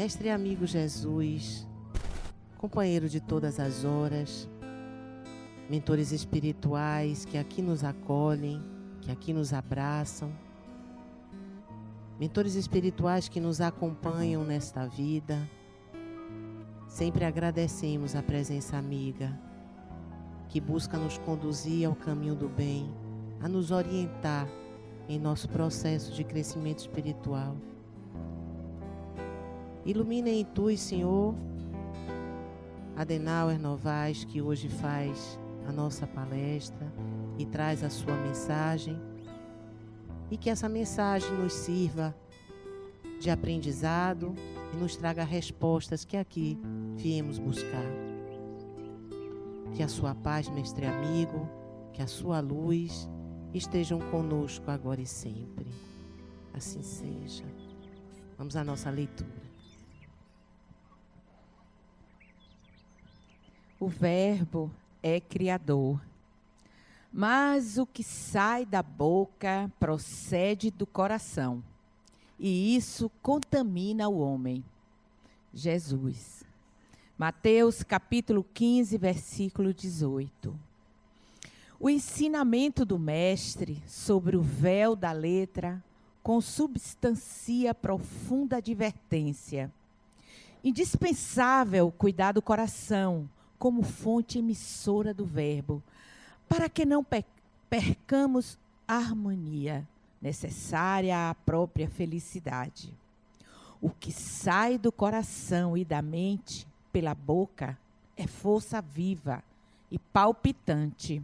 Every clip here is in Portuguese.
Mestre e amigo Jesus, companheiro de todas as horas, mentores espirituais que aqui nos acolhem, que aqui nos abraçam, mentores espirituais que nos acompanham nesta vida. Sempre agradecemos a presença amiga que busca nos conduzir ao caminho do bem, a nos orientar em nosso processo de crescimento espiritual. Ilumina em tu, Senhor, Adenauer Novaes, que hoje faz a nossa palestra e traz a sua mensagem. E que essa mensagem nos sirva de aprendizado e nos traga respostas que aqui viemos buscar. Que a sua paz, mestre amigo, que a sua luz estejam conosco agora e sempre. Assim seja. Vamos à nossa leitura. O Verbo é criador. Mas o que sai da boca procede do coração, e isso contamina o homem. Jesus. Mateus capítulo 15, versículo 18. O ensinamento do Mestre sobre o véu da letra consubstancia profunda advertência. Indispensável cuidar do coração como fonte emissora do Verbo, para que não percamos a harmonia necessária à própria felicidade. O que sai do coração e da mente pela boca é força viva e palpitante,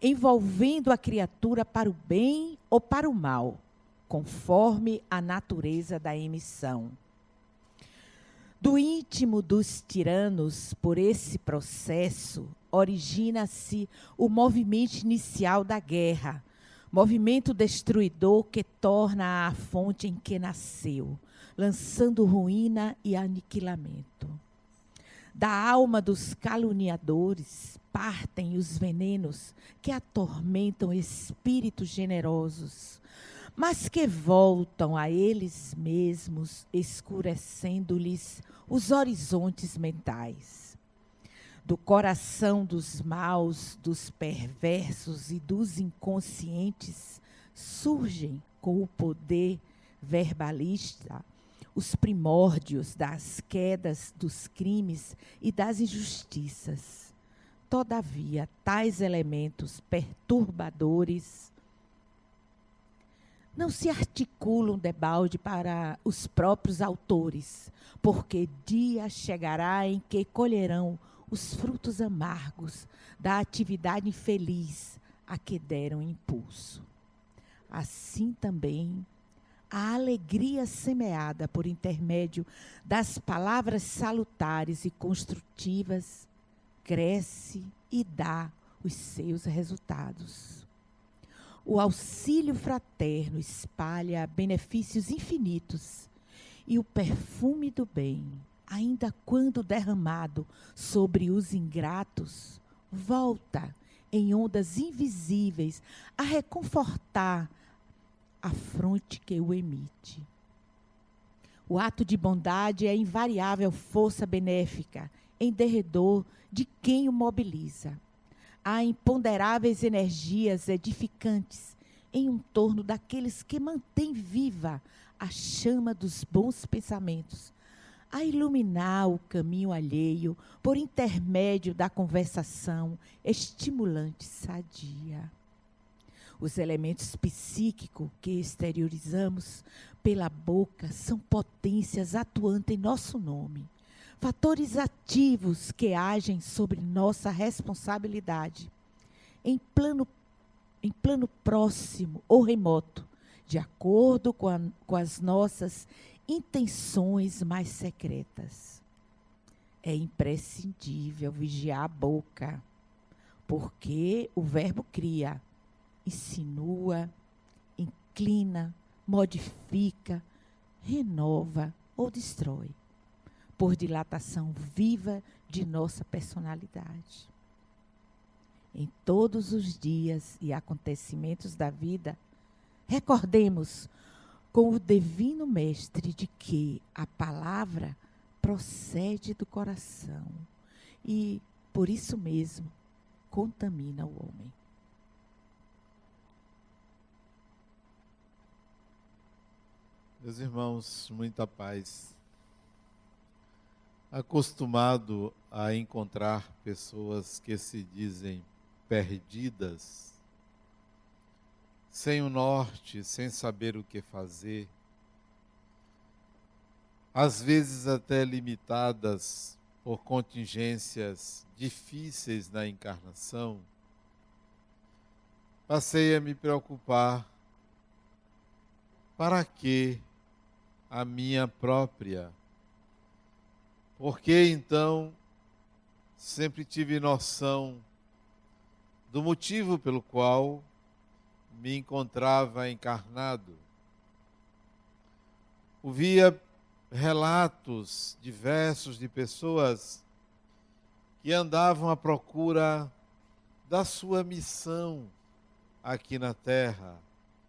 envolvendo a criatura para o bem ou para o mal, conforme a natureza da emissão. Do íntimo dos tiranos, por esse processo, origina-se o movimento inicial da guerra, movimento destruidor que torna a fonte em que nasceu, lançando ruína e aniquilamento. Da alma dos caluniadores partem os venenos que atormentam espíritos generosos, mas que voltam a eles mesmos, escurecendo-lhes os horizontes mentais. Do coração dos maus, dos perversos e dos inconscientes surgem, com o poder verbalista, os primórdios das quedas, dos crimes e das injustiças. Todavia, tais elementos perturbadores não se articulam debalde para os próprios autores, porque dia chegará em que colherão os frutos amargos da atividade infeliz a que deram impulso. Assim também, a alegria semeada por intermédio das palavras salutares e construtivas cresce e dá os seus resultados. O auxílio fraterno espalha benefícios infinitos e o perfume do bem, ainda quando derramado sobre os ingratos, volta em ondas invisíveis a reconfortar a fronte que o emite. O ato de bondade é invariável força benéfica em derredor de quem o mobiliza há imponderáveis energias edificantes em torno daqueles que mantêm viva a chama dos bons pensamentos, a iluminar o caminho alheio por intermédio da conversação estimulante sadia. Os elementos psíquicos que exteriorizamos pela boca são potências atuantes em nosso nome fatores ativos que agem sobre nossa responsabilidade, em plano, em plano próximo ou remoto, de acordo com, a, com as nossas intenções mais secretas. É imprescindível vigiar a boca, porque o verbo cria, insinua, inclina, modifica, renova ou destrói por dilatação viva de nossa personalidade. Em todos os dias e acontecimentos da vida, recordemos com o divino mestre de que a palavra procede do coração e, por isso mesmo, contamina o homem. Meus irmãos, muita paz. Acostumado a encontrar pessoas que se dizem perdidas, sem o norte, sem saber o que fazer, às vezes até limitadas por contingências difíceis na encarnação, passei a me preocupar para que a minha própria. Porque então sempre tive noção do motivo pelo qual me encontrava encarnado. Ouvia relatos diversos de pessoas que andavam à procura da sua missão aqui na terra.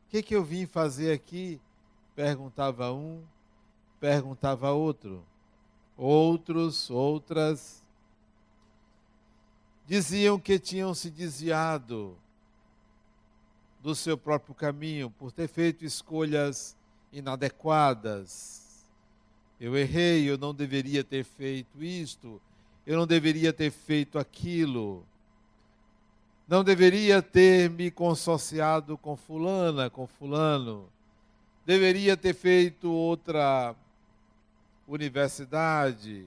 O que, que eu vim fazer aqui? Perguntava um, perguntava outro. Outros, outras, diziam que tinham se desviado do seu próprio caminho por ter feito escolhas inadequadas. Eu errei, eu não deveria ter feito isto, eu não deveria ter feito aquilo. Não deveria ter me consociado com fulana, com fulano deveria ter feito outra universidade,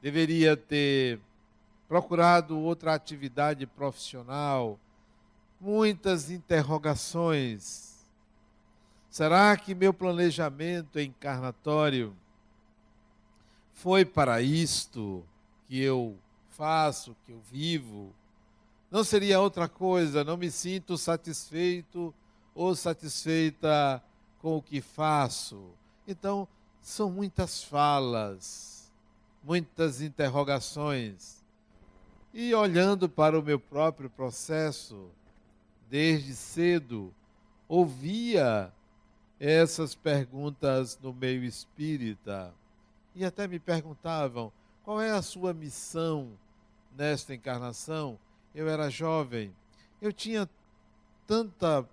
deveria ter procurado outra atividade profissional. Muitas interrogações. Será que meu planejamento encarnatório foi para isto que eu faço, que eu vivo? Não seria outra coisa, não me sinto satisfeito ou satisfeita com o que faço. Então, são muitas falas, muitas interrogações. E olhando para o meu próprio processo, desde cedo, ouvia essas perguntas no meio espírita. E até me perguntavam: qual é a sua missão nesta encarnação? Eu era jovem, eu tinha tanta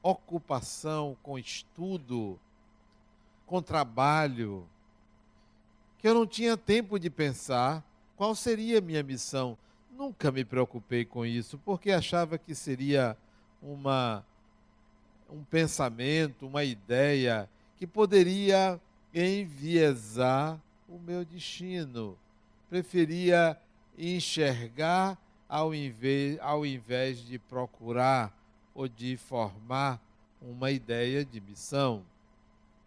ocupação, com estudo, com trabalho, que eu não tinha tempo de pensar qual seria a minha missão. Nunca me preocupei com isso, porque achava que seria uma um pensamento, uma ideia que poderia enviesar o meu destino. Preferia enxergar ao invés, ao invés de procurar ou de formar uma ideia de missão.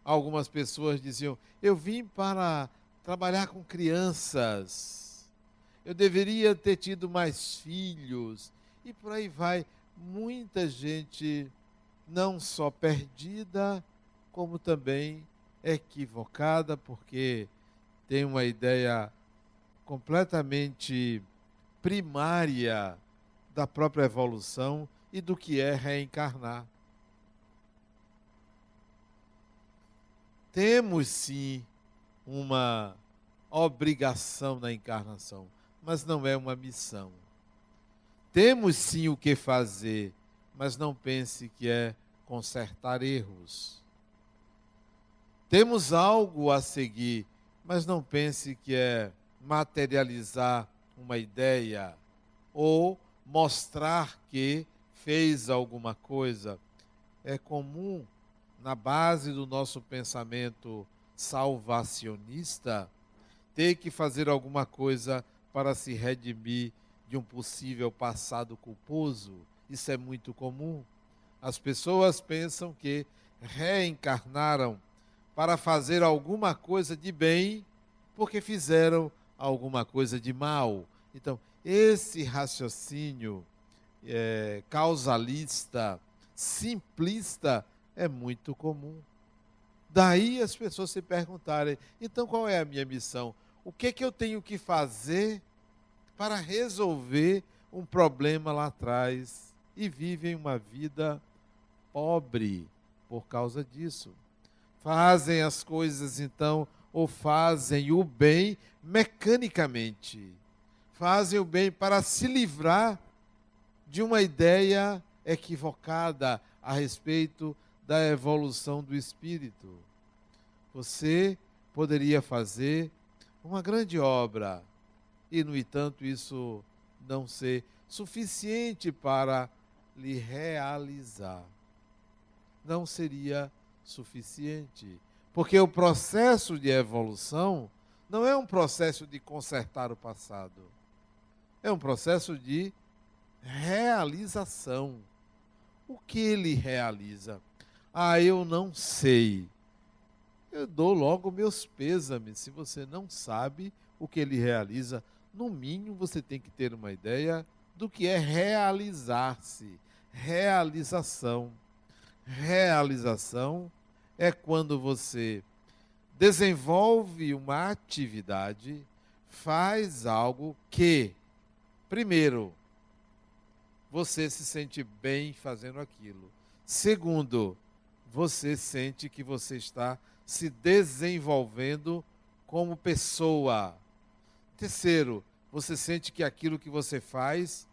Algumas pessoas diziam: Eu vim para trabalhar com crianças, eu deveria ter tido mais filhos, e por aí vai. Muita gente não só perdida, como também equivocada, porque tem uma ideia completamente primária da própria evolução e do que é reencarnar. Temos sim uma obrigação na encarnação, mas não é uma missão. Temos sim o que fazer, mas não pense que é consertar erros. Temos algo a seguir, mas não pense que é materializar uma ideia ou mostrar que fez alguma coisa, é comum na base do nosso pensamento salvacionista ter que fazer alguma coisa para se redimir de um possível passado culposo. Isso é muito comum. As pessoas pensam que reencarnaram para fazer alguma coisa de bem porque fizeram alguma coisa de mal. Então, esse raciocínio é, causalista, simplista, é muito comum. Daí as pessoas se perguntarem: então qual é a minha missão? O que, é que eu tenho que fazer para resolver um problema lá atrás? E vivem uma vida pobre, por causa disso. Fazem as coisas então, ou fazem o bem mecanicamente. Fazem o bem para se livrar de uma ideia equivocada a respeito da evolução do espírito. Você poderia fazer uma grande obra e, no entanto, isso não ser suficiente para lhe realizar. Não seria suficiente. Porque o processo de evolução não é um processo de consertar o passado. É um processo de realização. O que ele realiza? Ah, eu não sei. Eu dou logo meus pêsames. Se você não sabe o que ele realiza, no mínimo você tem que ter uma ideia do que é realizar-se. Realização. Realização é quando você desenvolve uma atividade, faz algo que, primeiro, você se sente bem fazendo aquilo. Segundo, você sente que você está se desenvolvendo como pessoa. Terceiro, você sente que aquilo que você faz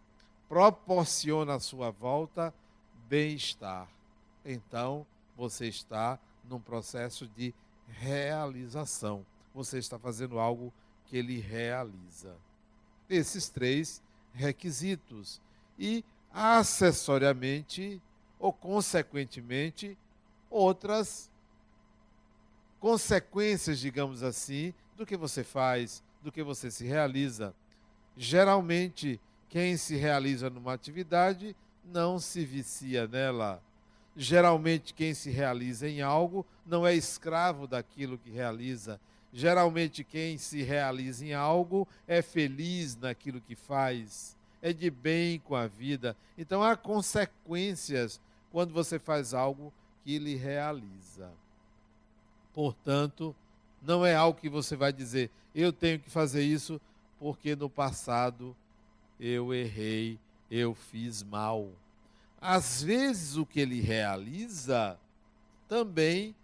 proporciona à sua volta bem-estar. Então, você está num processo de realização. Você está fazendo algo que ele realiza. Esses três requisitos. E, acessoriamente ou consequentemente, outras consequências, digamos assim, do que você faz, do que você se realiza. Geralmente, quem se realiza numa atividade não se vicia nela. Geralmente, quem se realiza em algo não é escravo daquilo que realiza. Geralmente, quem se realiza em algo é feliz naquilo que faz, é de bem com a vida. Então, há consequências quando você faz algo que realiza. Portanto, não é algo que você vai dizer, eu tenho que fazer isso porque no passado eu errei, eu fiz mal. Às vezes o que ele realiza também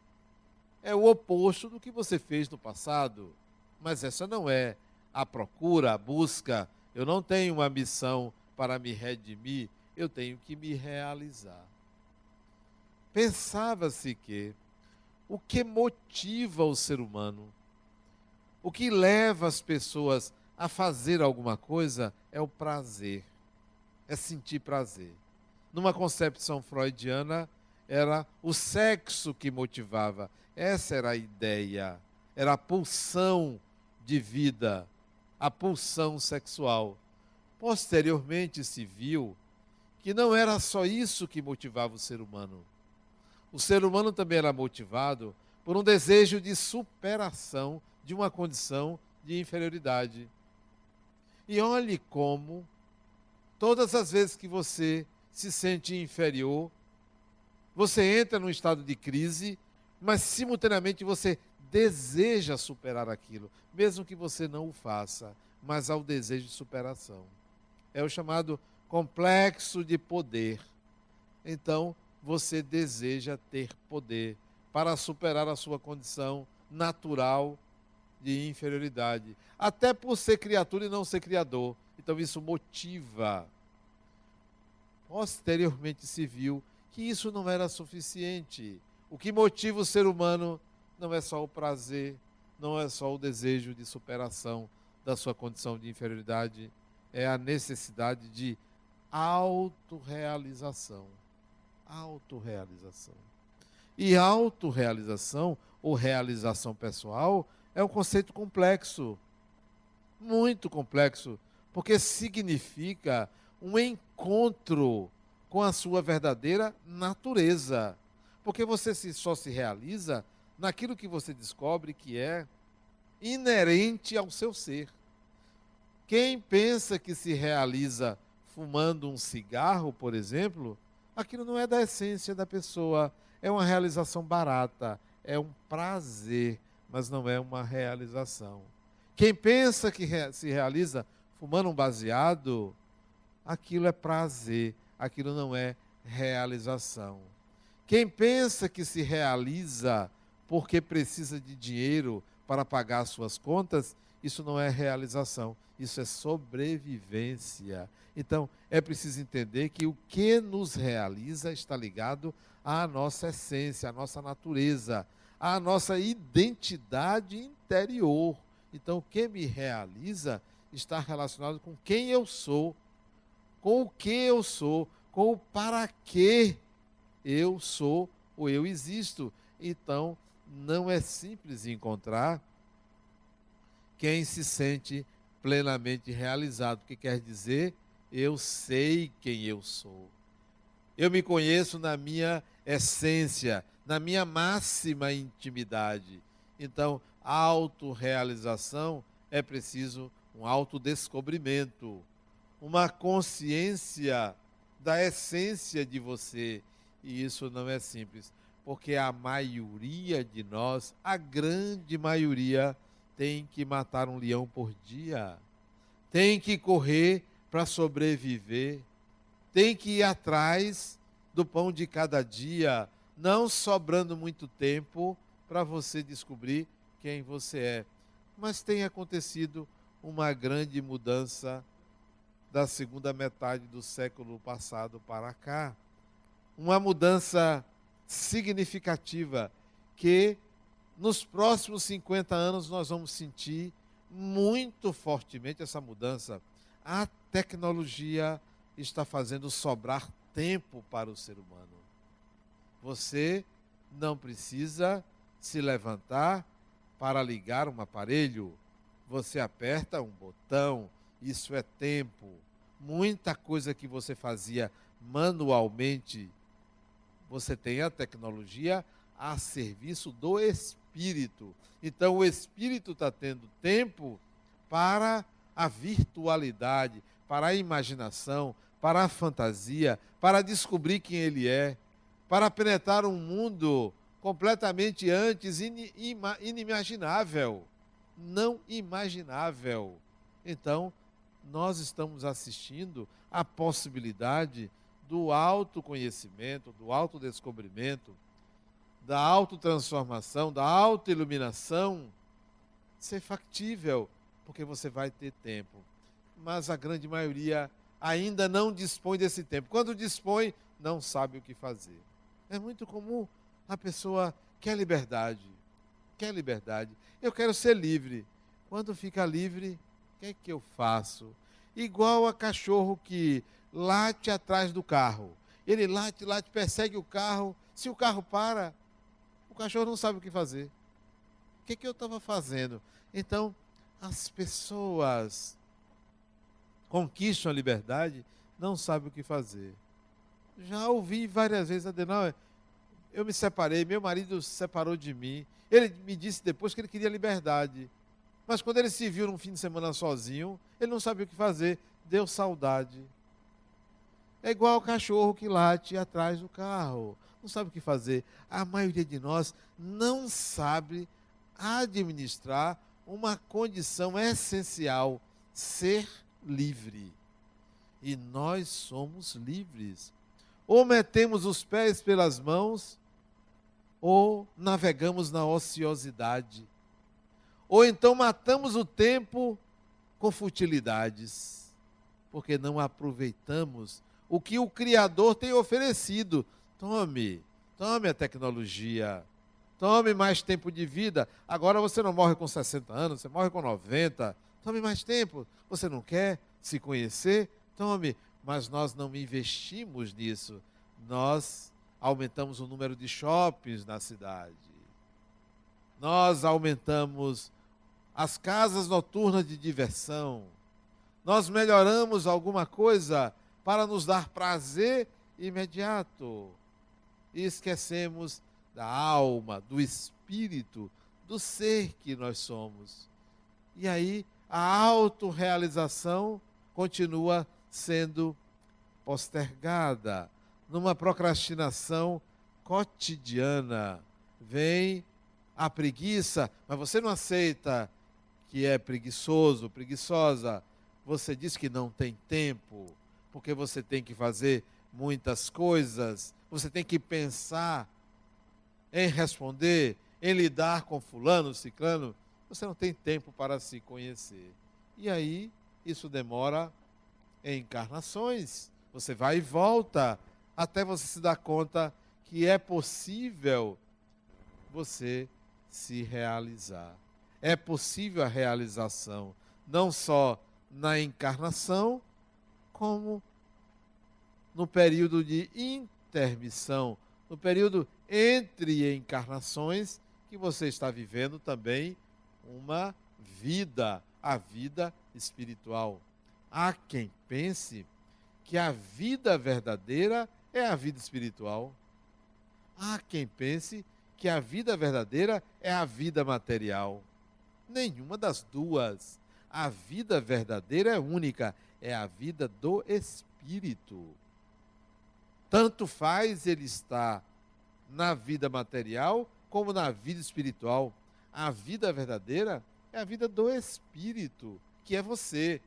é o oposto do que você fez no passado. Mas essa não é a procura, a busca. Eu não tenho uma missão para me redimir, eu tenho que me realizar. Pensava-se que o que motiva o ser humano, o que leva as pessoas a fazer alguma coisa é o prazer, é sentir prazer. Numa concepção freudiana, era o sexo que motivava. Essa era a ideia, era a pulsão de vida, a pulsão sexual. Posteriormente se viu que não era só isso que motivava o ser humano o ser humano também era motivado por um desejo de superação de uma condição de inferioridade. E olhe como, todas as vezes que você se sente inferior, você entra num estado de crise, mas simultaneamente você deseja superar aquilo, mesmo que você não o faça, mas há o desejo de superação. É o chamado complexo de poder. Então, você deseja ter poder para superar a sua condição natural de inferioridade, até por ser criatura e não ser criador. Então isso motiva. Posteriormente se viu que isso não era suficiente. O que motiva o ser humano não é só o prazer, não é só o desejo de superação da sua condição de inferioridade, é a necessidade de autorrealização autorrealização. E autorrealização ou realização pessoal é um conceito complexo, muito complexo, porque significa um encontro com a sua verdadeira natureza. Porque você só se realiza naquilo que você descobre que é inerente ao seu ser. Quem pensa que se realiza fumando um cigarro, por exemplo, aquilo não é da essência da pessoa. É uma realização barata, é um prazer, mas não é uma realização. Quem pensa que se realiza fumando um baseado, aquilo é prazer, aquilo não é realização. Quem pensa que se realiza porque precisa de dinheiro para pagar suas contas, isso não é realização, isso é sobrevivência. Então, é preciso entender que o que nos realiza está ligado à nossa essência, à nossa natureza, à nossa identidade interior. Então, o que me realiza está relacionado com quem eu sou, com o que eu sou, com o para que eu sou ou eu existo. Então, não é simples encontrar quem se sente plenamente realizado, que quer dizer, eu sei quem eu sou. Eu me conheço na minha essência, na minha máxima intimidade. Então, autorrealização é preciso um autodescobrimento, uma consciência da essência de você. E isso não é simples, porque a maioria de nós, a grande maioria, tem que matar um leão por dia, tem que correr para sobreviver, tem que ir atrás do pão de cada dia, não sobrando muito tempo para você descobrir quem você é. Mas tem acontecido uma grande mudança da segunda metade do século passado para cá. Uma mudança significativa que nos próximos 50 anos nós vamos sentir muito fortemente essa mudança. A tecnologia está fazendo sobrar tempo para o ser humano. Você não precisa se levantar para ligar um aparelho. Você aperta um botão, isso é tempo. Muita coisa que você fazia manualmente, você tem a tecnologia a serviço do espírito. Então, o espírito está tendo tempo para a virtualidade, para a imaginação, para a fantasia, para descobrir quem ele é, para penetrar um mundo completamente antes inimaginável, não imaginável. Então, nós estamos assistindo à possibilidade do autoconhecimento, do autodescobrimento, da autotransformação, da autoiluminação ser factível, porque você vai ter tempo. Mas a grande maioria ainda não dispõe desse tempo. Quando dispõe, não sabe o que fazer. É muito comum a pessoa quer liberdade, quer liberdade. Eu quero ser livre. Quando fica livre, o que é que eu faço? Igual a cachorro que late atrás do carro. Ele late, late, persegue o carro. Se o carro para, o cachorro não sabe o que fazer. O que, que eu estava fazendo? Então, as pessoas conquistam a liberdade, não sabem o que fazer. Já ouvi várias vezes, Adenauer, eu me separei, meu marido se separou de mim. Ele me disse depois que ele queria liberdade. Mas quando ele se viu num fim de semana sozinho, ele não sabia o que fazer, deu saudade. É igual o cachorro que late atrás do carro não sabe o que fazer. A maioria de nós não sabe administrar uma condição essencial: ser livre. E nós somos livres. Ou metemos os pés pelas mãos, ou navegamos na ociosidade. Ou então matamos o tempo com futilidades, porque não aproveitamos o que o Criador tem oferecido Tome, tome a tecnologia. Tome mais tempo de vida. Agora você não morre com 60 anos, você morre com 90. Tome mais tempo. Você não quer se conhecer? Tome. Mas nós não investimos nisso. Nós aumentamos o número de shoppings na cidade. Nós aumentamos as casas noturnas de diversão. Nós melhoramos alguma coisa para nos dar prazer imediato e esquecemos da alma, do espírito, do ser que nós somos. E aí a autorrealização continua sendo postergada numa procrastinação cotidiana. Vem a preguiça, mas você não aceita que é preguiçoso, preguiçosa. Você diz que não tem tempo, porque você tem que fazer muitas coisas, você tem que pensar em responder, em lidar com fulano, ciclano, você não tem tempo para se conhecer. E aí, isso demora encarnações. Você vai e volta até você se dar conta que é possível você se realizar. É possível a realização, não só na encarnação, como no período de intermissão, no período entre encarnações, que você está vivendo também uma vida, a vida espiritual. Há quem pense que a vida verdadeira é a vida espiritual. Há quem pense que a vida verdadeira é a vida material. Nenhuma das duas. A vida verdadeira é única, é a vida do espírito. Tanto faz ele estar na vida material como na vida espiritual. A vida verdadeira é a vida do espírito, que é você.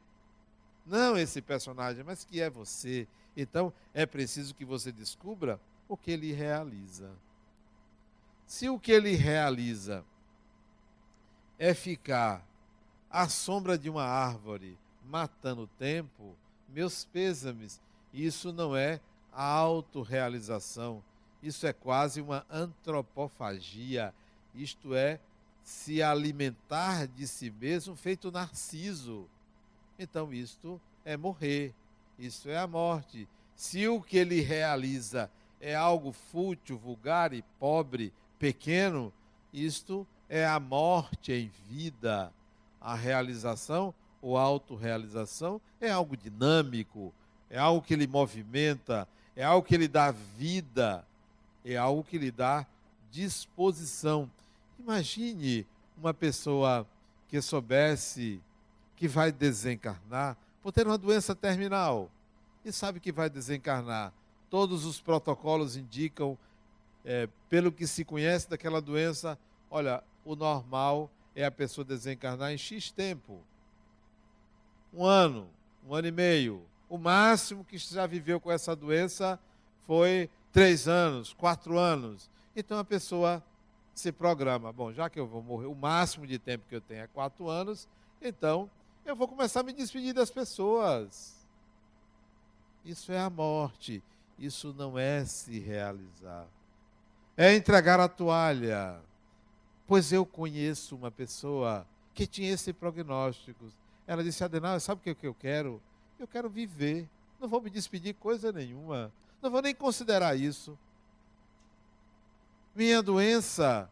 Não esse personagem, mas que é você. Então, é preciso que você descubra o que ele realiza. Se o que ele realiza é ficar à sombra de uma árvore matando o tempo, meus pêsames, isso não é autorrealização, isso é quase uma antropofagia, isto é, se alimentar de si mesmo feito narciso. Então, isto é morrer, isso é a morte. Se o que ele realiza é algo fútil, vulgar e pobre, pequeno, isto é a morte em vida. A realização ou autorrealização é algo dinâmico, é algo que lhe movimenta, é algo que lhe dá vida, é algo que lhe dá disposição. Imagine uma pessoa que soubesse que vai desencarnar por ter uma doença terminal e sabe que vai desencarnar. Todos os protocolos indicam, é, pelo que se conhece daquela doença, olha, o normal é a pessoa desencarnar em X tempo. Um ano, um ano e meio. O máximo que já viveu com essa doença foi três anos, quatro anos. Então a pessoa se programa. Bom, já que eu vou morrer, o máximo de tempo que eu tenho é quatro anos, então eu vou começar a me despedir das pessoas. Isso é a morte. Isso não é se realizar. É entregar a toalha. Pois eu conheço uma pessoa que tinha esse prognóstico. Ela disse: Adenal, sabe o que eu quero? Eu quero viver. Não vou me despedir coisa nenhuma. Não vou nem considerar isso. Minha doença,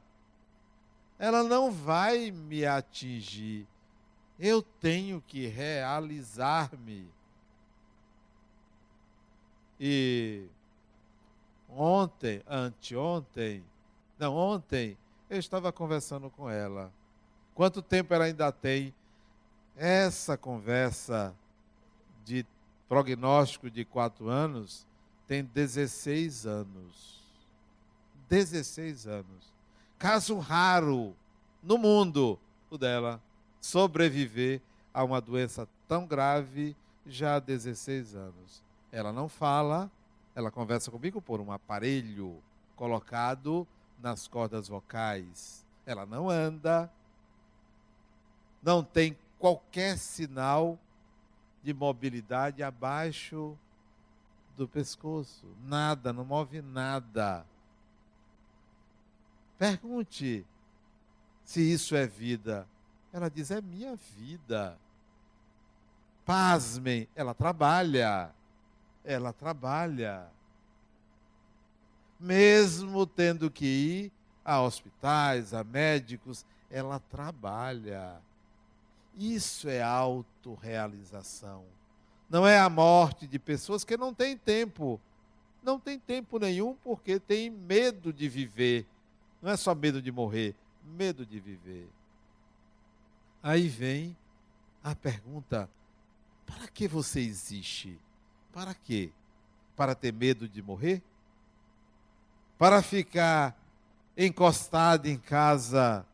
ela não vai me atingir. Eu tenho que realizar-me. E ontem, anteontem, não, ontem, eu estava conversando com ela. Quanto tempo ela ainda tem? Essa conversa de prognóstico de quatro anos tem 16 anos. 16 anos. Caso raro no mundo, o dela sobreviver a uma doença tão grave já há 16 anos. Ela não fala, ela conversa comigo por um aparelho colocado nas cordas vocais. Ela não anda, não tem qualquer sinal de mobilidade abaixo do pescoço. Nada, não move nada. Pergunte se isso é vida. Ela diz: é minha vida. Pasmem, ela trabalha. Ela trabalha mesmo tendo que ir a hospitais, a médicos, ela trabalha. Isso é autorrealização. Não é a morte de pessoas que não têm tempo. Não tem tempo nenhum porque tem medo de viver. Não é só medo de morrer, medo de viver. Aí vem a pergunta: para que você existe? Para quê? Para ter medo de morrer? para ficar encostado em casa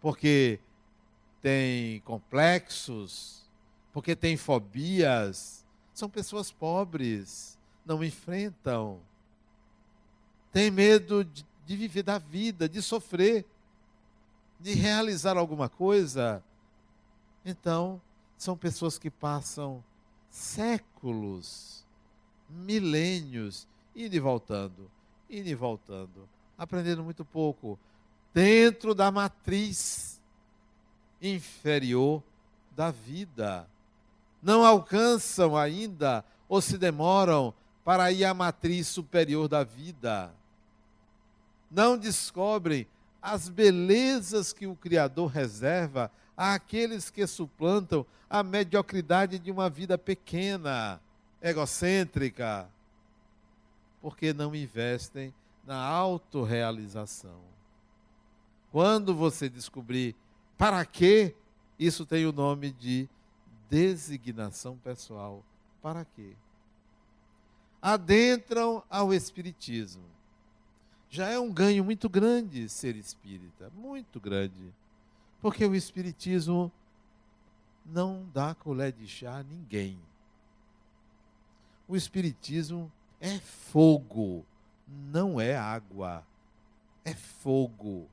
porque tem complexos, porque tem fobias. São pessoas pobres, não enfrentam. Tem medo de, de viver da vida, de sofrer, de realizar alguma coisa. Então, são pessoas que passam séculos, milênios, indo e voltando, indo e voltando, aprendendo muito pouco, dentro da matriz inferior da vida. Não alcançam ainda ou se demoram para ir à matriz superior da vida. Não descobrem as belezas que o Criador reserva àqueles que suplantam a mediocridade de uma vida pequena, egocêntrica, porque não investem na autorrealização. Quando você descobrir para quê, isso tem o nome de designação pessoal. Para quê? Adentram ao Espiritismo. Já é um ganho muito grande ser espírita, muito grande. Porque o Espiritismo não dá colher de chá a ninguém. O Espiritismo é fogo, não é água. É fogo.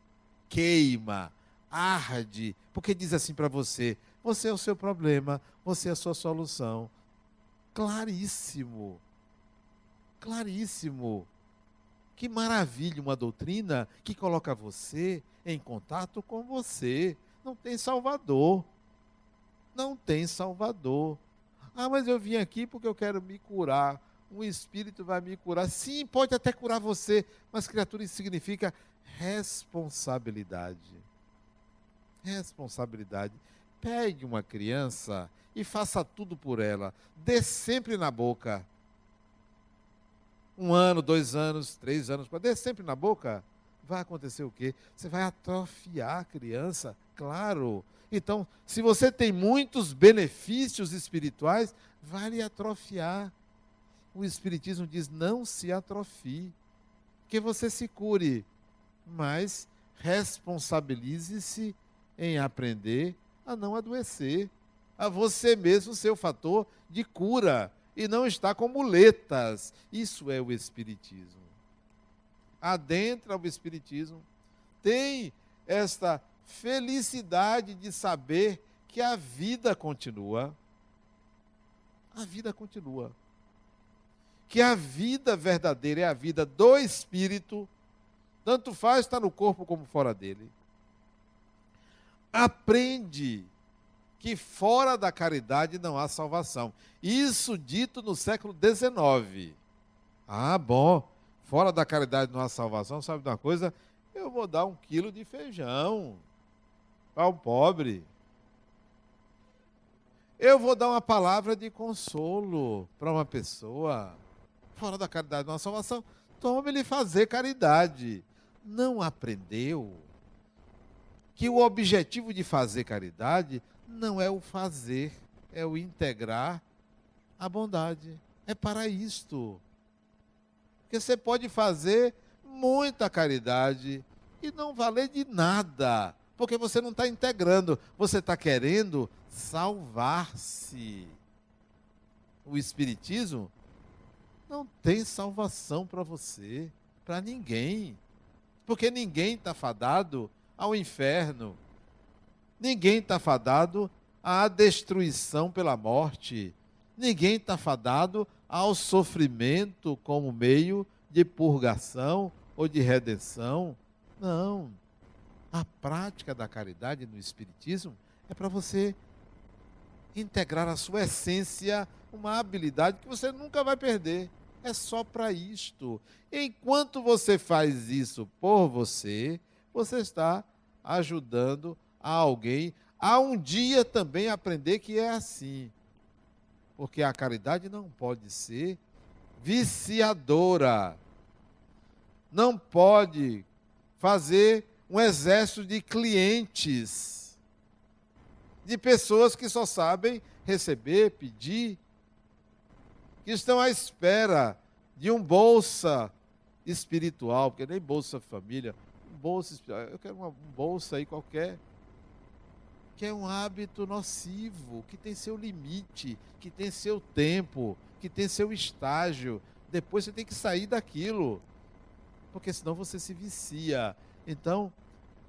Queima, arde, porque diz assim para você: você é o seu problema, você é a sua solução. Claríssimo. Claríssimo. Que maravilha uma doutrina que coloca você em contato com você. Não tem salvador. Não tem salvador. Ah, mas eu vim aqui porque eu quero me curar. Um espírito vai me curar. Sim, pode até curar você, mas criatura isso significa responsabilidade. Responsabilidade. Pegue uma criança e faça tudo por ela. Dê sempre na boca. Um ano, dois anos, três anos, dê sempre na boca. Vai acontecer o quê? Você vai atrofiar a criança, claro. Então, se você tem muitos benefícios espirituais, vai lhe atrofiar. O Espiritismo diz: não se atrofie, que você se cure, mas responsabilize-se em aprender a não adoecer, a você mesmo ser o fator de cura e não estar com muletas. Isso é o Espiritismo. Adentra o Espiritismo, tem esta felicidade de saber que a vida continua. A vida continua. Que a vida verdadeira é a vida do espírito, tanto faz estar no corpo como fora dele. Aprende que fora da caridade não há salvação. Isso dito no século XIX. Ah, bom. Fora da caridade não há salvação, sabe de uma coisa? Eu vou dar um quilo de feijão para o pobre. Eu vou dar uma palavra de consolo para uma pessoa. Fora da caridade, uma salvação. Tome-lhe fazer caridade. Não aprendeu que o objetivo de fazer caridade não é o fazer, é o integrar a bondade. É para isto. Porque você pode fazer muita caridade e não valer de nada porque você não está integrando, você está querendo salvar-se. O Espiritismo não tem salvação para você, para ninguém. Porque ninguém está fadado ao inferno. Ninguém está fadado à destruição pela morte. Ninguém está fadado ao sofrimento como meio de purgação ou de redenção. Não. A prática da caridade no Espiritismo é para você integrar a sua essência, uma habilidade que você nunca vai perder. É só para isto. Enquanto você faz isso por você, você está ajudando a alguém a um dia também aprender que é assim. Porque a caridade não pode ser viciadora. Não pode fazer um exército de clientes, de pessoas que só sabem receber, pedir, que estão à espera de um bolsa espiritual, porque nem bolsa família, bolsa espiritual, eu quero uma bolsa aí qualquer, que é um hábito nocivo, que tem seu limite, que tem seu tempo, que tem seu estágio. Depois você tem que sair daquilo. Porque senão você se vicia. Então,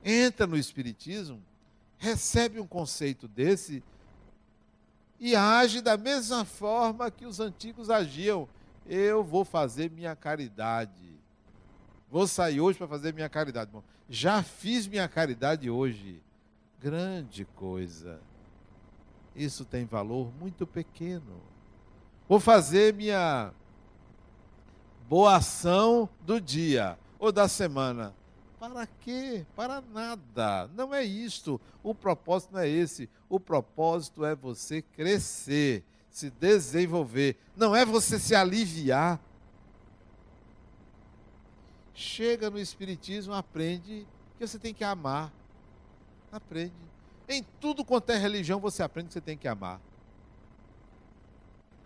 entra no Espiritismo, recebe um conceito desse e age da mesma forma que os antigos agiam. Eu vou fazer minha caridade. Vou sair hoje para fazer minha caridade. Bom, já fiz minha caridade hoje. Grande coisa. Isso tem valor muito pequeno. Vou fazer minha boa ação do dia ou da semana. Para quê? Para nada. Não é isto. O propósito não é esse. O propósito é você crescer, se desenvolver. Não é você se aliviar. Chega no Espiritismo, aprende que você tem que amar. Aprende. Em tudo quanto é religião, você aprende que você tem que amar.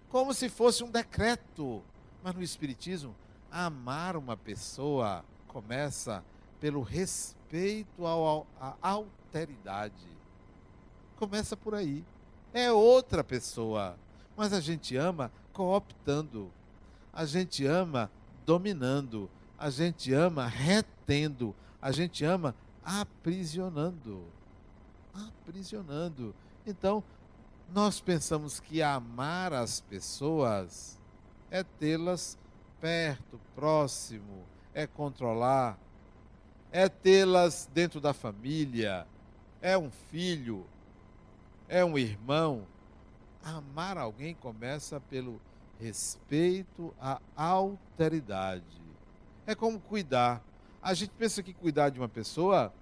Como se fosse um decreto. Mas no Espiritismo, amar uma pessoa começa pelo respeito ao, à alteridade. Começa por aí. É outra pessoa. Mas a gente ama cooptando. A gente ama dominando. A gente ama retendo. A gente ama aprisionando. Aprisionando. Então, nós pensamos que amar as pessoas é tê-las perto, próximo, é controlar, é tê-las dentro da família, é um filho, é um irmão. Amar alguém começa pelo respeito à alteridade. É como cuidar. A gente pensa que cuidar de uma pessoa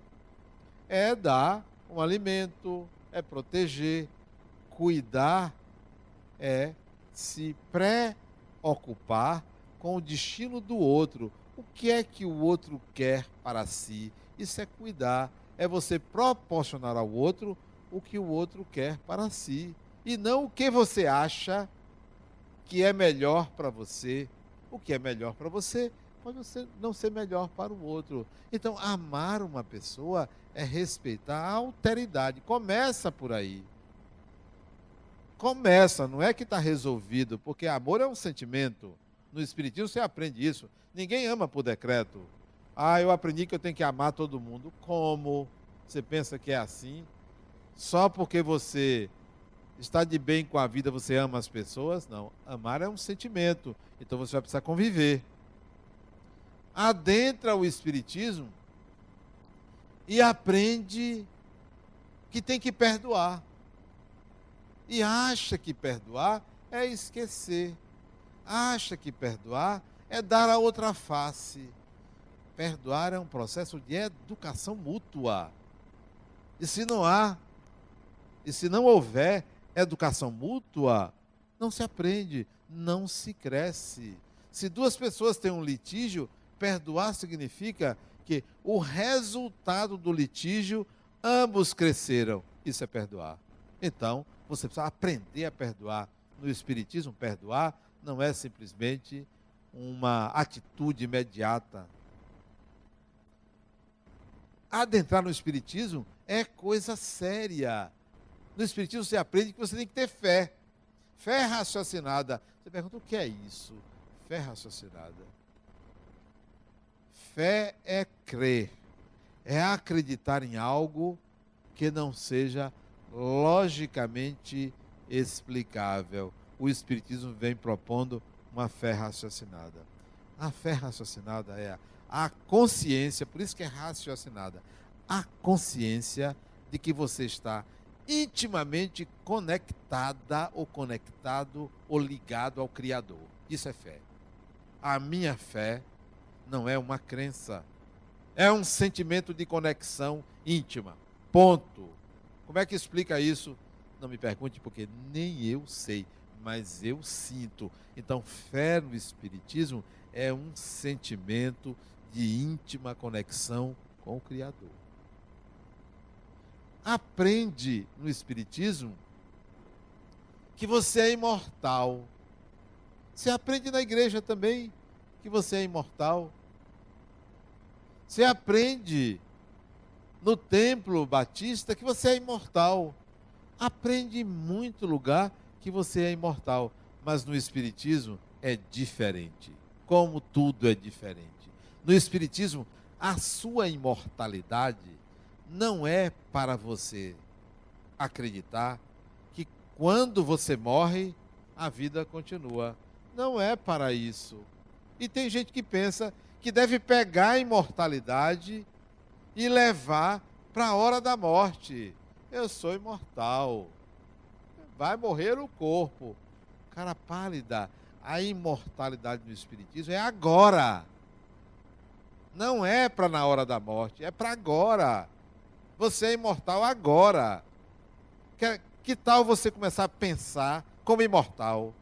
é dar um alimento, é proteger. Cuidar é se preocupar com o destino do outro, o que é que o outro quer para si. Isso é cuidar, é você proporcionar ao outro o que o outro quer para si e não o que você acha que é melhor para você. O que é melhor para você pode não ser melhor para o outro. Então, amar uma pessoa é respeitar a alteridade. Começa por aí. Começa, não é que está resolvido, porque amor é um sentimento. No Espiritismo você aprende isso. Ninguém ama por decreto. Ah, eu aprendi que eu tenho que amar todo mundo. Como? Você pensa que é assim? Só porque você está de bem com a vida, você ama as pessoas? Não. Amar é um sentimento. Então você vai precisar conviver. Adentra o Espiritismo e aprende que tem que perdoar. E acha que perdoar é esquecer acha que perdoar é dar a outra face. Perdoar é um processo de educação mútua. E se não há, e se não houver educação mútua, não se aprende, não se cresce. Se duas pessoas têm um litígio, perdoar significa que o resultado do litígio, ambos cresceram. Isso é perdoar. Então, você precisa aprender a perdoar. No Espiritismo, perdoar não é simplesmente uma atitude imediata. Adentrar no Espiritismo é coisa séria. No Espiritismo você aprende que você tem que ter fé. Fé raciocinada. Você pergunta o que é isso? Fé raciocinada. Fé é crer, é acreditar em algo que não seja logicamente explicável o Espiritismo vem propondo uma fé raciocinada. A fé raciocinada é a consciência, por isso que é raciocinada, a consciência de que você está intimamente conectada ou conectado ou ligado ao Criador. Isso é fé. A minha fé não é uma crença, é um sentimento de conexão íntima. Ponto. Como é que explica isso? Não me pergunte, porque nem eu sei mas eu sinto. Então, fé no Espiritismo é um sentimento de íntima conexão com o Criador. Aprende no Espiritismo que você é imortal. Você aprende na igreja também que você é imortal. Você aprende no templo batista que você é imortal. Aprende em muito lugar que você é imortal, mas no Espiritismo é diferente. como tudo é diferente. No Espiritismo, a sua imortalidade não é para você acreditar que quando você morre, a vida continua. Não é para isso. E tem gente que pensa que deve pegar a imortalidade e levar para a hora da morte. Eu sou imortal. Vai morrer o corpo. Cara pálida, a imortalidade no Espiritismo é agora. Não é para na hora da morte, é para agora. Você é imortal agora. Que, que tal você começar a pensar como imortal?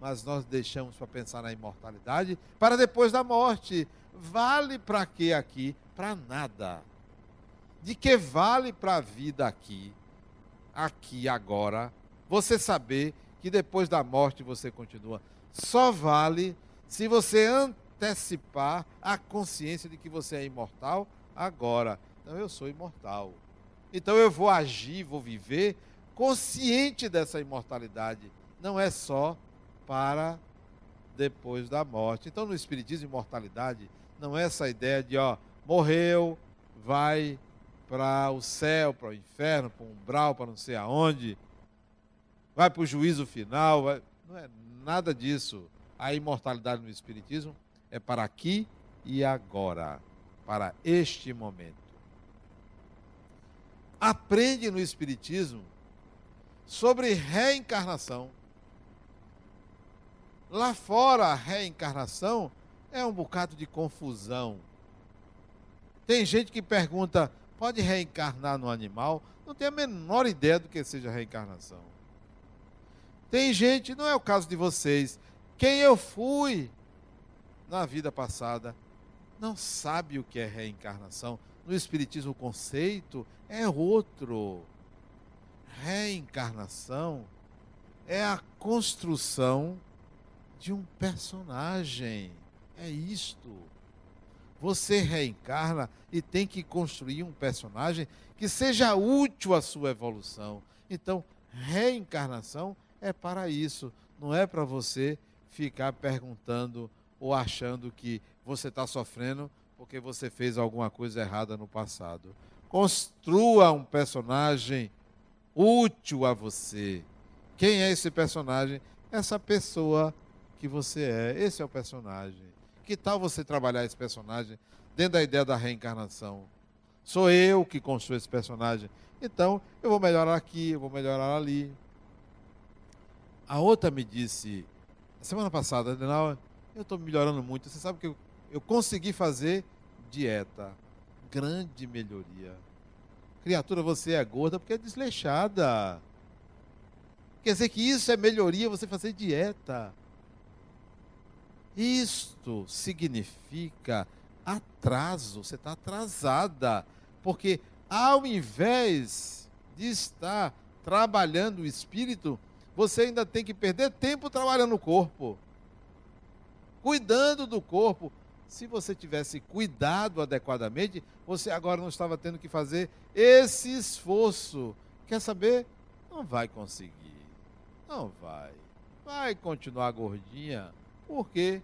Mas nós deixamos para pensar na imortalidade para depois da morte. Vale para quê aqui? Para nada. De que vale para a vida aqui, aqui agora, você saber que depois da morte você continua? Só vale se você antecipar a consciência de que você é imortal agora. Então eu sou imortal. Então eu vou agir, vou viver consciente dessa imortalidade. Não é só para depois da morte. Então no Espiritismo, imortalidade não é essa ideia de, ó, morreu, vai para o céu, para o inferno, para o umbral, para não sei aonde, vai para o juízo final. Vai... Não é nada disso. A imortalidade no Espiritismo é para aqui e agora, para este momento. Aprende no Espiritismo sobre reencarnação. Lá fora, a reencarnação é um bocado de confusão. Tem gente que pergunta: pode reencarnar no animal? Não tem a menor ideia do que seja reencarnação. Tem gente, não é o caso de vocês, quem eu fui, na vida passada, não sabe o que é reencarnação. No Espiritismo, o conceito é outro. Reencarnação é a construção de um personagem. É isto. Você reencarna e tem que construir um personagem que seja útil à sua evolução. Então, reencarnação é para isso, não é para você ficar perguntando ou achando que você está sofrendo porque você fez alguma coisa errada no passado. Construa um personagem útil a você. Quem é esse personagem? Essa pessoa que você é. Esse é o personagem. Que tal você trabalhar esse personagem dentro da ideia da reencarnação? Sou eu que construo esse personagem. Então, eu vou melhorar aqui, eu vou melhorar ali. A outra me disse, semana passada, Adenal, eu estou melhorando muito. Você sabe que eu, eu consegui fazer dieta. Grande melhoria. Criatura, você é gorda porque é desleixada. Quer dizer que isso é melhoria, você fazer dieta. Isto significa atraso, você está atrasada. Porque ao invés de estar trabalhando o espírito, você ainda tem que perder tempo trabalhando o corpo cuidando do corpo. Se você tivesse cuidado adequadamente, você agora não estava tendo que fazer esse esforço. Quer saber? Não vai conseguir. Não vai. Vai continuar gordinha. Por quê?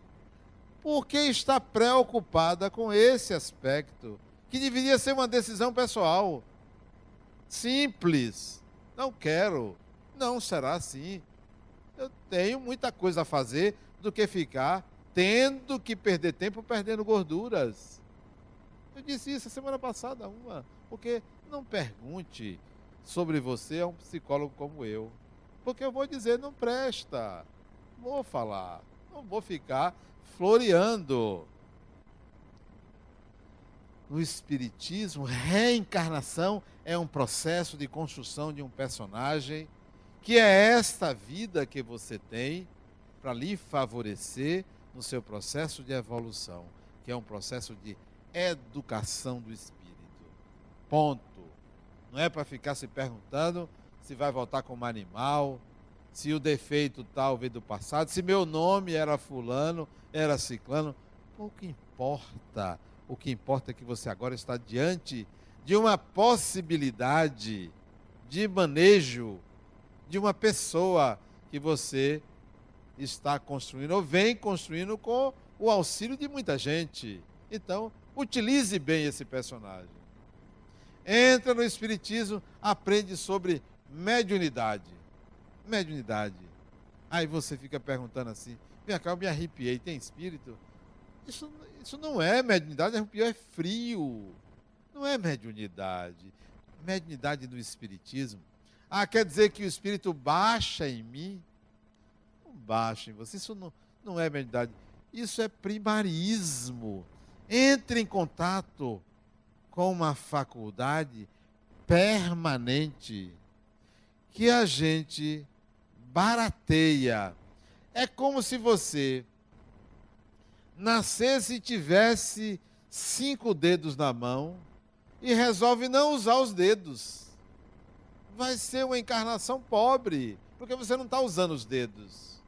Porque está preocupada com esse aspecto, que deveria ser uma decisão pessoal. Simples. Não quero. Não será assim. Eu tenho muita coisa a fazer do que ficar tendo que perder tempo perdendo gorduras. Eu disse isso a semana passada, uma, porque não pergunte sobre você a um psicólogo como eu. Porque eu vou dizer, não presta. Vou falar. Não vou ficar floreando. No Espiritismo, reencarnação é um processo de construção de um personagem, que é esta vida que você tem para lhe favorecer no seu processo de evolução, que é um processo de educação do espírito. Ponto. Não é para ficar se perguntando se vai voltar como animal, se o defeito tal veio do passado, se meu nome era fulano, era ciclano. Pouco importa. O que importa é que você agora está diante de uma possibilidade de manejo de uma pessoa que você está construindo, ou vem construindo com o auxílio de muita gente. Então, utilize bem esse personagem. Entra no Espiritismo, aprende sobre mediunidade. Mediunidade. Aí você fica perguntando assim: vem cá, eu me arrepiei, tem espírito? Isso, isso não é mediunidade, arrepiou é frio. Não é mediunidade. Mediunidade do Espiritismo. Ah, quer dizer que o Espírito baixa em mim? Não baixa em você. Isso não, não é mediunidade. Isso é primarismo. Entre em contato com uma faculdade permanente que a gente barateia. É como se você nascesse e tivesse cinco dedos na mão e resolve não usar os dedos. Vai ser uma encarnação pobre, porque você não está usando os dedos.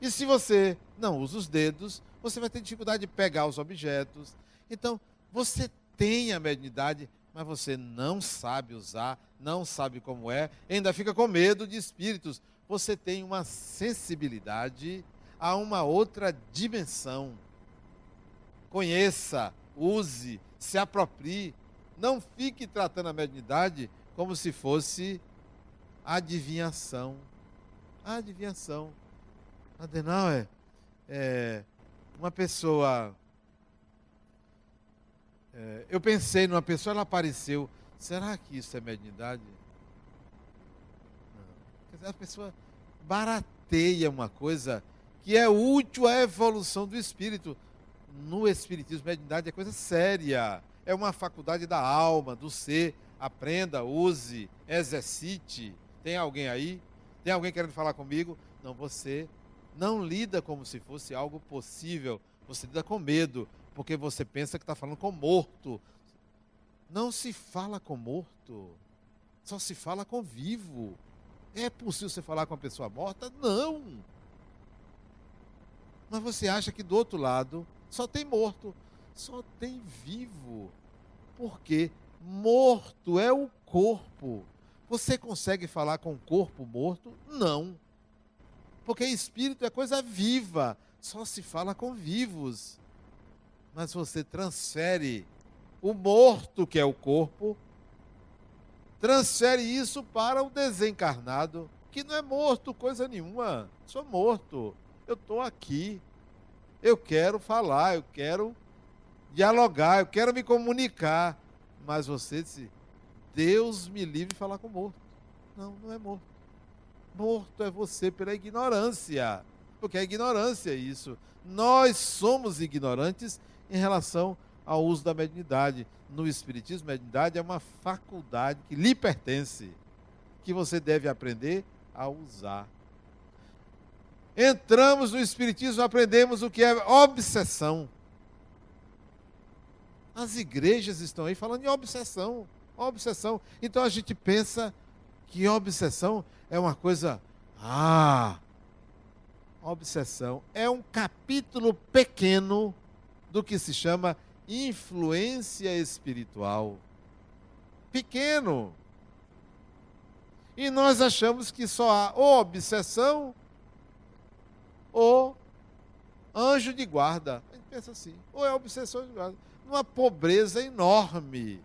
E se você não usa os dedos, você vai ter dificuldade de pegar os objetos. Então, você tem a mediunidade, mas você não sabe usar, não sabe como é, ainda fica com medo de espíritos. Você tem uma sensibilidade a uma outra dimensão. Conheça, use, se aproprie. Não fique tratando a mediunidade como se fosse adivinhação. adivinhação. Adenauer, é, uma pessoa é, eu pensei numa pessoa, ela apareceu. Será que isso é mediunidade? Não. a pessoa barateia uma coisa que é útil à evolução do espírito. No espiritismo, mediunidade é coisa séria. É uma faculdade da alma, do ser. Aprenda, use, exercite. Tem alguém aí? Tem alguém querendo falar comigo? Não, você não lida como se fosse algo possível. Você lida com medo porque você pensa que está falando com morto. Não se fala com morto, só se fala com vivo. É possível você falar com uma pessoa morta? Não. Mas você acha que do outro lado só tem morto, só tem vivo. Porque morto é o corpo. Você consegue falar com o corpo morto? Não. Porque espírito é coisa viva, só se fala com vivos mas você transfere o morto, que é o corpo, transfere isso para o desencarnado, que não é morto coisa nenhuma. Sou morto. Eu estou aqui. Eu quero falar, eu quero dialogar, eu quero me comunicar. Mas você disse, Deus me livre de falar com morto. Não, não é morto. Morto é você pela ignorância. Porque é ignorância isso. Nós somos ignorantes em relação ao uso da mediunidade. No Espiritismo, mediunidade é uma faculdade que lhe pertence, que você deve aprender a usar. Entramos no Espiritismo, aprendemos o que é obsessão. As igrejas estão aí falando em obsessão. Obsessão. Então a gente pensa que obsessão é uma coisa. Ah! Obsessão é um capítulo pequeno do que se chama influência espiritual. Pequeno. E nós achamos que só há ou obsessão ou anjo de guarda. A gente pensa assim, ou é obsessão de guarda. Uma pobreza enorme.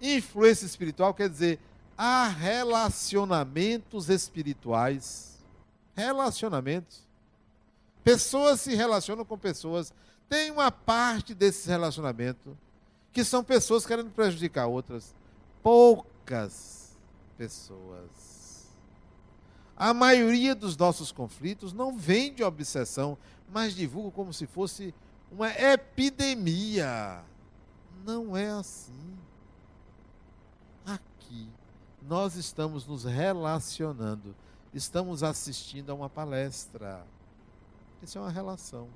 Influência espiritual quer dizer há relacionamentos espirituais. Relacionamentos. Pessoas se relacionam com pessoas tem uma parte desse relacionamento que são pessoas querendo prejudicar outras. Poucas pessoas. A maioria dos nossos conflitos não vem de obsessão, mas divulga como se fosse uma epidemia. Não é assim. Aqui, nós estamos nos relacionando, estamos assistindo a uma palestra. Isso é uma relação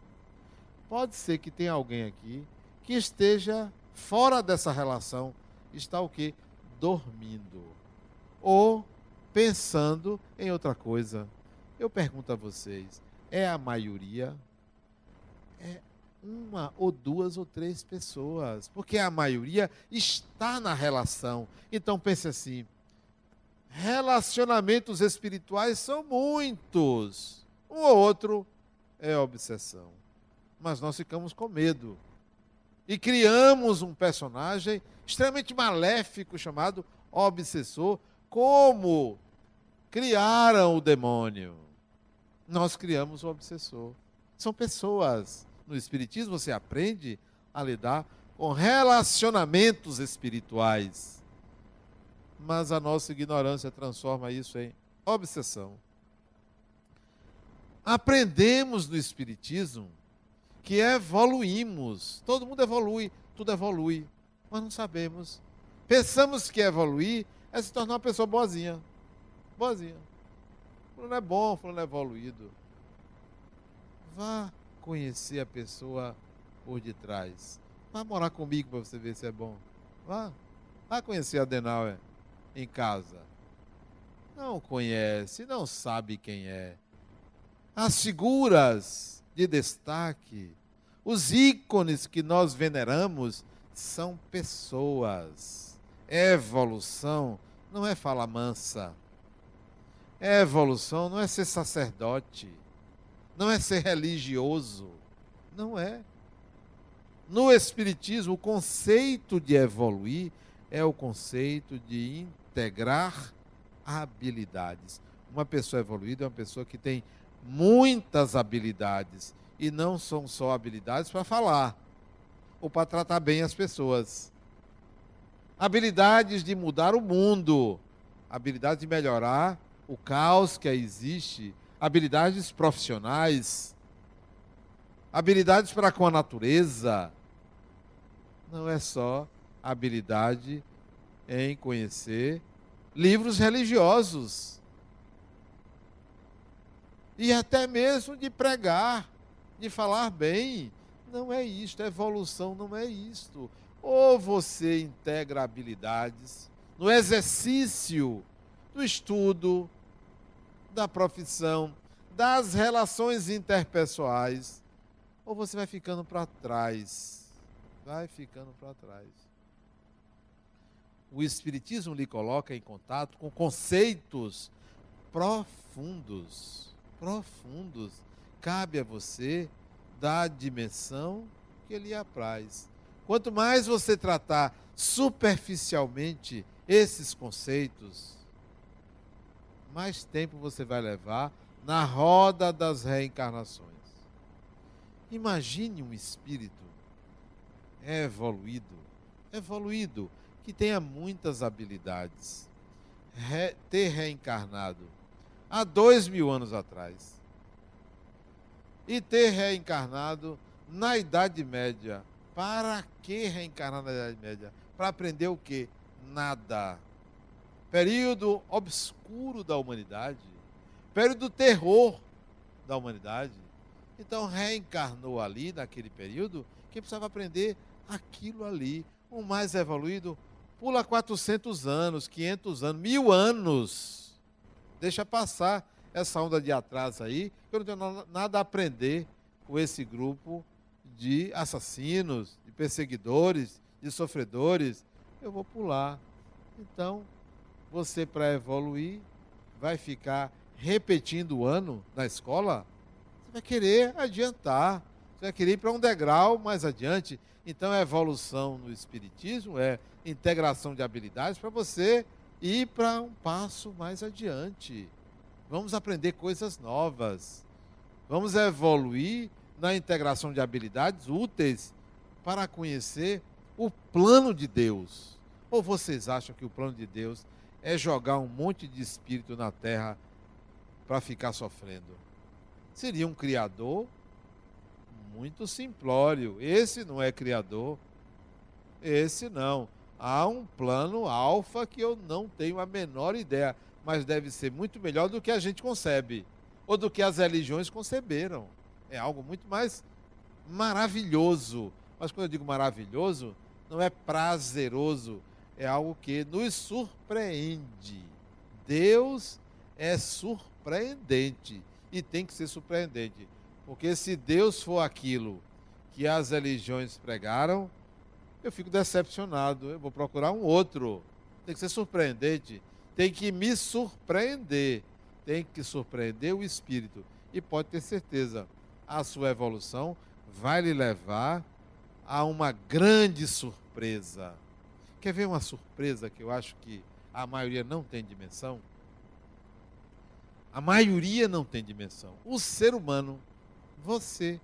pode ser que tenha alguém aqui que esteja fora dessa relação, está o quê? Dormindo. Ou pensando em outra coisa. Eu pergunto a vocês, é a maioria? É uma ou duas ou três pessoas, porque a maioria está na relação. Então pense assim: relacionamentos espirituais são muitos, Um ou outro é obsessão. Mas nós ficamos com medo. E criamos um personagem extremamente maléfico chamado obsessor, como criaram o demônio. Nós criamos o obsessor. São pessoas. No Espiritismo você aprende a lidar com relacionamentos espirituais. Mas a nossa ignorância transforma isso em obsessão. Aprendemos no Espiritismo que evoluímos. Todo mundo evolui, tudo evolui. Mas não sabemos. Pensamos que evoluir é se tornar uma pessoa boazinha. Boazinha. Fulano é bom, fulano é evoluído. Vá conhecer a pessoa por detrás. Vá morar comigo para você ver se é bom. Vá. Vá conhecer a Denauer em casa. Não conhece, não sabe quem é. As figuras de destaque, os ícones que nós veneramos são pessoas. Evolução não é fala mansa. Evolução não é ser sacerdote. Não é ser religioso. Não é. No Espiritismo, o conceito de evoluir é o conceito de integrar habilidades. Uma pessoa evoluída é uma pessoa que tem muitas habilidades. E não são só habilidades para falar ou para tratar bem as pessoas. Habilidades de mudar o mundo, habilidades de melhorar o caos que existe, habilidades profissionais, habilidades para com a natureza. Não é só habilidade em conhecer livros religiosos. E até mesmo de pregar, de falar bem. Não é isto, evolução não é isto. Ou você integra habilidades no exercício do estudo, da profissão, das relações interpessoais, ou você vai ficando para trás. Vai ficando para trás. O Espiritismo lhe coloca em contato com conceitos profundos. Profundos. Cabe a você dar a dimensão que lhe apraz. Quanto mais você tratar superficialmente esses conceitos, mais tempo você vai levar na roda das reencarnações. Imagine um espírito evoluído, evoluído, que tenha muitas habilidades, re, ter reencarnado há dois mil anos atrás e ter reencarnado na Idade Média. Para que reencarnar na Idade Média? Para aprender o quê? Nada período obscuro da humanidade, período do terror da humanidade. Então reencarnou ali naquele período que precisava aprender aquilo ali. O mais evoluído pula 400 anos, 500 anos, mil anos. Deixa passar essa onda de atraso aí, eu não tenho nada a aprender com esse grupo de assassinos, de perseguidores, de sofredores. Eu vou pular. Então, você para evoluir vai ficar repetindo o ano na escola, você vai querer adiantar, você vai querer ir para um degrau mais adiante. Então a evolução no espiritismo é integração de habilidades para você ir para um passo mais adiante. Vamos aprender coisas novas. Vamos evoluir na integração de habilidades úteis para conhecer o plano de Deus. Ou vocês acham que o plano de Deus é jogar um monte de espírito na terra para ficar sofrendo. Seria um criador muito simplório. Esse não é criador. Esse não. Há um plano alfa que eu não tenho a menor ideia, mas deve ser muito melhor do que a gente concebe, ou do que as religiões conceberam. É algo muito mais maravilhoso. Mas quando eu digo maravilhoso, não é prazeroso, é algo que nos surpreende. Deus é surpreendente e tem que ser surpreendente. Porque se Deus for aquilo que as religiões pregaram, eu fico decepcionado. Eu vou procurar um outro. Tem que ser surpreendente. Tem que me surpreender. Tem que surpreender o espírito. E pode ter certeza, a sua evolução vai lhe levar a uma grande surpresa. Quer ver uma surpresa que eu acho que a maioria não tem dimensão? A maioria não tem dimensão. O ser humano, você,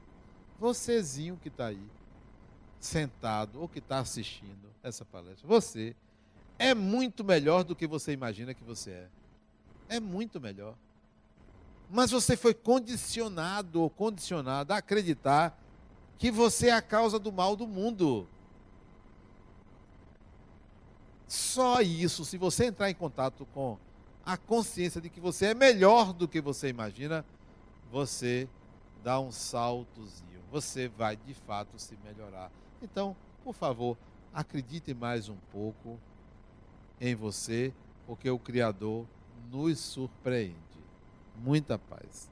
vocêzinho que está aí, sentado ou que está assistindo essa palestra, você é muito melhor do que você imagina que você é. É muito melhor. Mas você foi condicionado ou condicionado a acreditar que você é a causa do mal do mundo. Só isso, se você entrar em contato com a consciência de que você é melhor do que você imagina, você dá um saltozinho. Você vai de fato se melhorar. Então, por favor, acredite mais um pouco em você, porque o Criador nos surpreende. Muita paz.